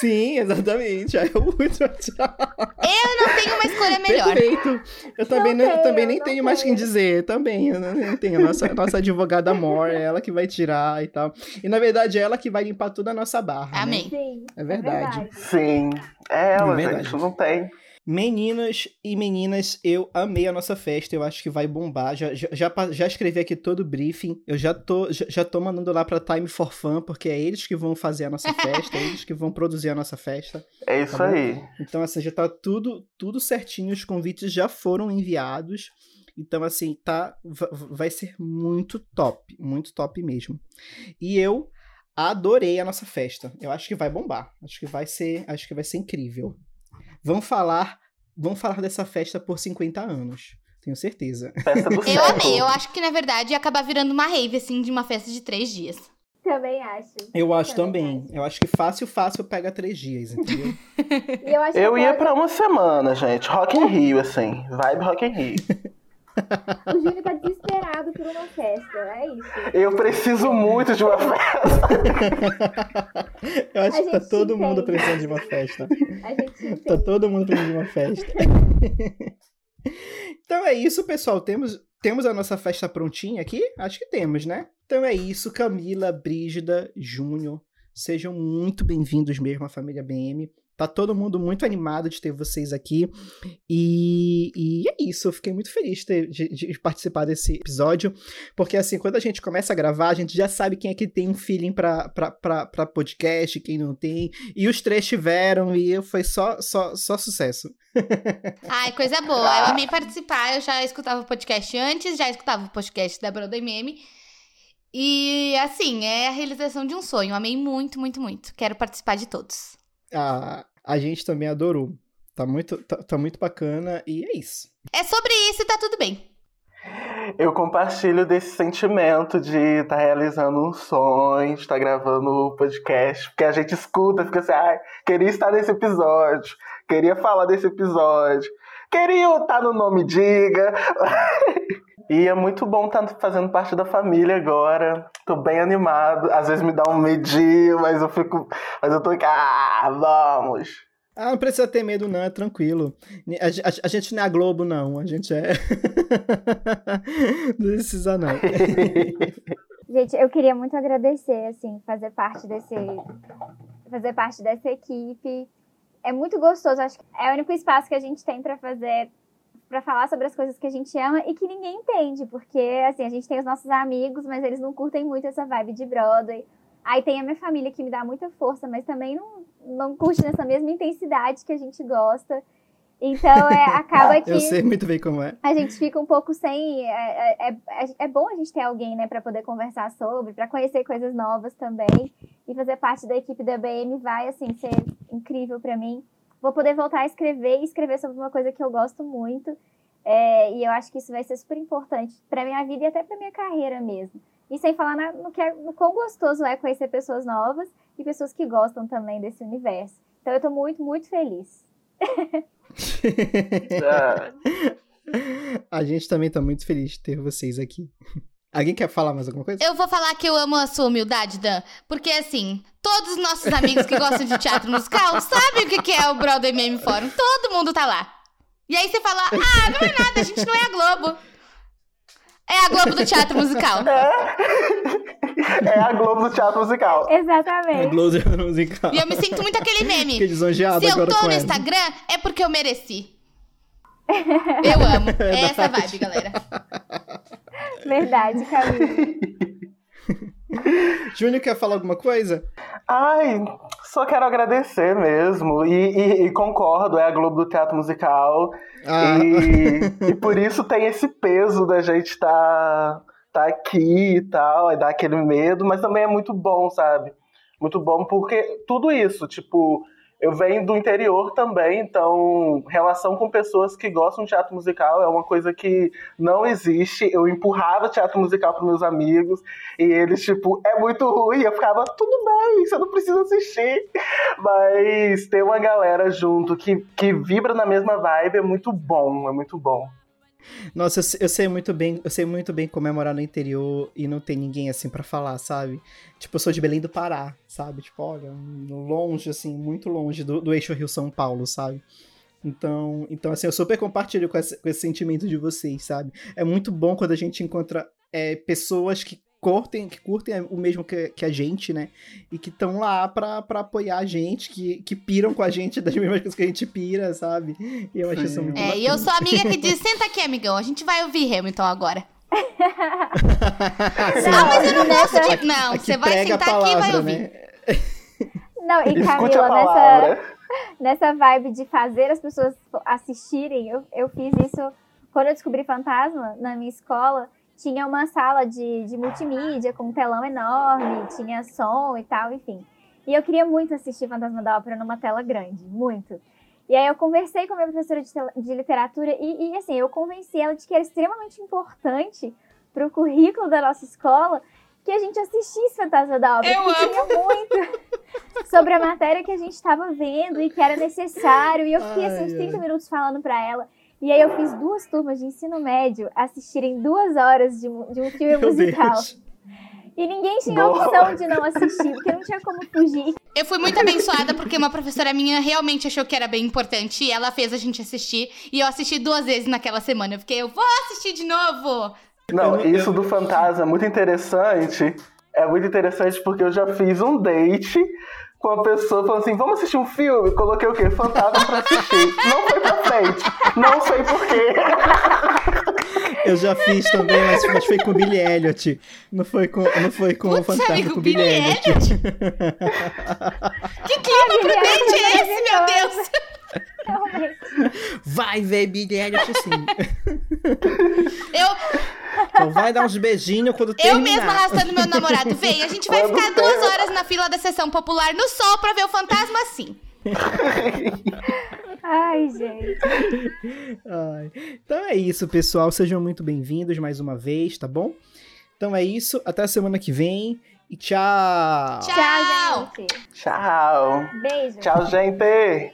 Sim, exatamente. Aí eu. Eu não tenho uma escolha melhor. Perfeito. Eu também, Não não, eu tenho, também nem não tenho mais quem tenho. dizer. Também, eu não tenho. A Nossa, nossa advogada Amor, é ela que vai tirar e tal. E na verdade é ela que vai limpar toda a nossa barra. né? Amém. Sim, É verdade. Sim. É ela, É verdade. gente. Não tem. Meninas e meninas, eu amei a nossa festa, eu acho que vai bombar. Já, já, já, escrevi aqui todo o briefing, eu já tô, já, já tô mandando lá pra Time for Fun, porque é eles que vão fazer a nossa festa, é eles que vão produzir a nossa festa. É isso Tá aí. Então, assim, já tá tudo, tudo certinho, os convites já foram enviados. Então, assim, tá, va- vai ser muito top, muito top mesmo. E eu adorei a nossa festa. Eu acho que vai bombar. Acho que vai ser, acho que vai ser incrível. Vamos falar, vamos falar dessa festa por 50 anos. Tenho certeza. Festa do <laughs> Eu amei. Eu acho que, na verdade, ia acabar virando uma rave, assim, de uma festa de três dias. também acho. Eu acho Também também. Eu acho que fácil, fácil pega três dias, entendeu? <laughs> E eu acho Eu que ia pode- pra uma semana, gente. Rock in Rio, assim. Vibe Rock in Rio. <laughs> <laughs> O Júnior tá desesperado por uma festa. É isso. Eu preciso muito de uma festa. Eu acho A que tá todo mundo entende. precisando de uma festa. A gente Tá todo mundo precisando de uma festa. <laughs> então é isso, pessoal. Temos, temos a nossa festa prontinha aqui? Acho que temos, né? Então é isso, Camila, Brígida, Júnior. Sejam muito bem-vindos mesmo à família BM. Tá todo mundo muito animado de ter vocês aqui. E, e é isso, eu fiquei muito feliz de, ter- de- de participar desse episódio. Porque, assim, quando a gente começa a gravar, a gente já sabe quem é que tem um feeling pra, pra, pra, pra podcast, quem não tem. E os três tiveram, e foi só, só, só sucesso. <laughs> Ai, coisa boa. Eu amei participar. Eu já escutava o podcast antes, já escutava o podcast da Brother Meme. E, assim, é a realização de um sonho. Amei muito, muito, muito. Quero participar de todos. A, a gente também adorou. Tá muito, tá, tá muito bacana, e é isso. É sobre isso e tá tudo bem. Eu compartilho desse sentimento de estar realizando um sonho, de estar gravando o podcast, porque a gente escuta, fica assim, ai, queria estar nesse episódio, queria falar desse episódio. Queria estar no nome Diga. <laughs> E é muito bom estar fazendo parte da família agora. Tô bem animado. Às vezes me dá um medinho, mas eu fico. Mas eu tô. Ah, vamos! Ah, não precisa ter medo, não, é tranquilo. A, a- a gente não é a Globo, não. A gente é. não precisa, não. Gente, eu queria muito agradecer, assim, fazer parte desse. Fazer parte dessa equipe. É muito gostoso. Acho que é o único espaço que a gente tem pra fazer. Pra falar sobre as coisas que a gente ama e que ninguém entende, porque, assim, a gente tem os nossos amigos, mas eles não curtem muito essa vibe de Broadway. Aí tem a minha família que me dá muita força, mas também não, não curte nessa mesma intensidade que a gente gosta. Então, é, <laughs> acaba que Eu sei muito bem como é. a gente fica um pouco sem. É, é, é, é bom a gente ter alguém, né, para poder conversar sobre, para conhecer coisas novas também. E fazer parte da equipe da BM vai, assim, ser incrível para mim. Vou poder voltar a escrever e escrever sobre uma coisa que eu gosto muito. É, e eu acho que isso vai ser super importante para minha vida e até para minha carreira mesmo. E sem falar na- no, que é, no quão gostoso é conhecer pessoas novas e pessoas que gostam também desse universo. Então eu tô muito, muito feliz. Ah, <laughs> A gente também tá muito feliz de ter vocês aqui. Alguém quer falar mais alguma coisa? Eu vou falar que eu amo a sua humildade, Dan, porque assim, todos os nossos amigos que gostam de teatro musical <laughs> sabem o que é o Broadway Meme Forum. Todo mundo tá lá. E aí você fala, ah, não é nada, a gente não é a Globo. É a Globo do teatro musical. é a Globo do Teatro Musical. É Exatamente. Globo musical. E eu me sinto muito aquele meme. Fiquei lisonjeado Se eu agora tô com no ela. Instagram, é porque eu mereci. <laughs> Eu amo. É essa vibe, galera. Verdade, Camila. <laughs> Júnior quer falar alguma coisa? Ai, só quero agradecer mesmo. E, e- e concordo, é a Globo do Teatro Musical. Ah, E, e por isso tem esse peso da gente estar tá, tá aqui e tal, e dá aquele medo, mas também é muito bom, sabe? Muito bom porque tudo isso, tipo, eu venho do interior também, então relação com pessoas que gostam de teatro musical é uma coisa que não existe. Eu empurrava teatro musical para meus amigos e eles, tipo, é muito ruim. Eu ficava, tudo bem, você não precisa assistir. Mas ter uma galera junto que, que vibra na mesma vibe é muito bom, é muito bom. Nossa, eu, eu sei muito bem, eu sei muito bem comemorar no interior e não tem ninguém assim pra falar, sabe? Tipo, eu sou de Belém do Pará, sabe? Tipo, olha, longe, assim, muito longe do, do eixo Rio-São Paulo, sabe? Então, então, assim, eu super compartilho com esse, com esse sentimento de vocês, sabe? É muito bom quando a gente encontra é, pessoas que curtem, que curtem o mesmo que, que a gente, né? E que estão lá pra, pra apoiar a gente, que, que piram com a gente <laughs> das mesmas coisas que a gente pira, sabe? E eu acho isso muito É, e eu sou a amiga que diz: <laughs> senta aqui, amigão, a gente vai ouvir Hamilton agora. <laughs> Ah, mas eu não gosto de. Não, Aqui você vai sentar aqui e vai palavra, ouvir. né? Não, e Camila, nessa, palavra. nessa vibe de fazer as pessoas assistirem, eu, eu fiz isso quando eu descobri Fantasma na minha escola. Tinha uma sala de, de multimídia com um telão enorme, tinha som e tal, enfim. E eu queria muito assistir Fantasma da Ópera numa tela grande, muito. E aí eu conversei com a minha professora de, de literatura e, e, assim, eu convenci ela de que era extremamente importante para o currículo da nossa escola que a gente assistisse Fantasma da Ópera. Eu porque tinha muito <laughs> sobre a matéria que a gente estava vendo e que era necessário. E eu fiquei assim, uns 30 ai. minutos falando para ela. E aí eu fiz duas turmas de ensino médio assistirem duas horas de, de um filme Meu musical. Deus. E ninguém tinha opção de não assistir, porque não tinha como fugir. Eu fui muito abençoada porque uma professora minha realmente achou que era bem importante e ela fez a gente assistir. E eu assisti duas vezes naquela semana. Eu fiquei, eu vou assistir de novo! Não, isso do fantasma é muito interessante. É muito interessante porque eu já fiz um date com a pessoa falando assim: vamos assistir um filme? Coloquei o quê? Fantasma pra assistir. Não foi pra frente. Não sei porquê. Eu já fiz também, mas, mas foi com o Billy Elliot. Não foi com, não foi com o Putz, Fantasma, amigo, com o Billy Billy Elliot. Que clima prudente é esse, meu Deus? Realmente. <laughs> Vai ver Billy Elliot sim. <laughs> Eu, Então vai dar uns beijinhos quando eu terminar. mesma arrastando meu namorado. Vem, a gente vai Quando ficar duas terminar. horas na fila da sessão popular no sol pra ver o fantasma assim. <laughs> Ai, gente. Ai. Então é isso, pessoal. Sejam muito bem-vindos mais uma vez, tá bom? Então é isso. Até a semana que vem. E tchau! Tchau! Tchau, gente. Tchau. Beijo. Tchau, gente.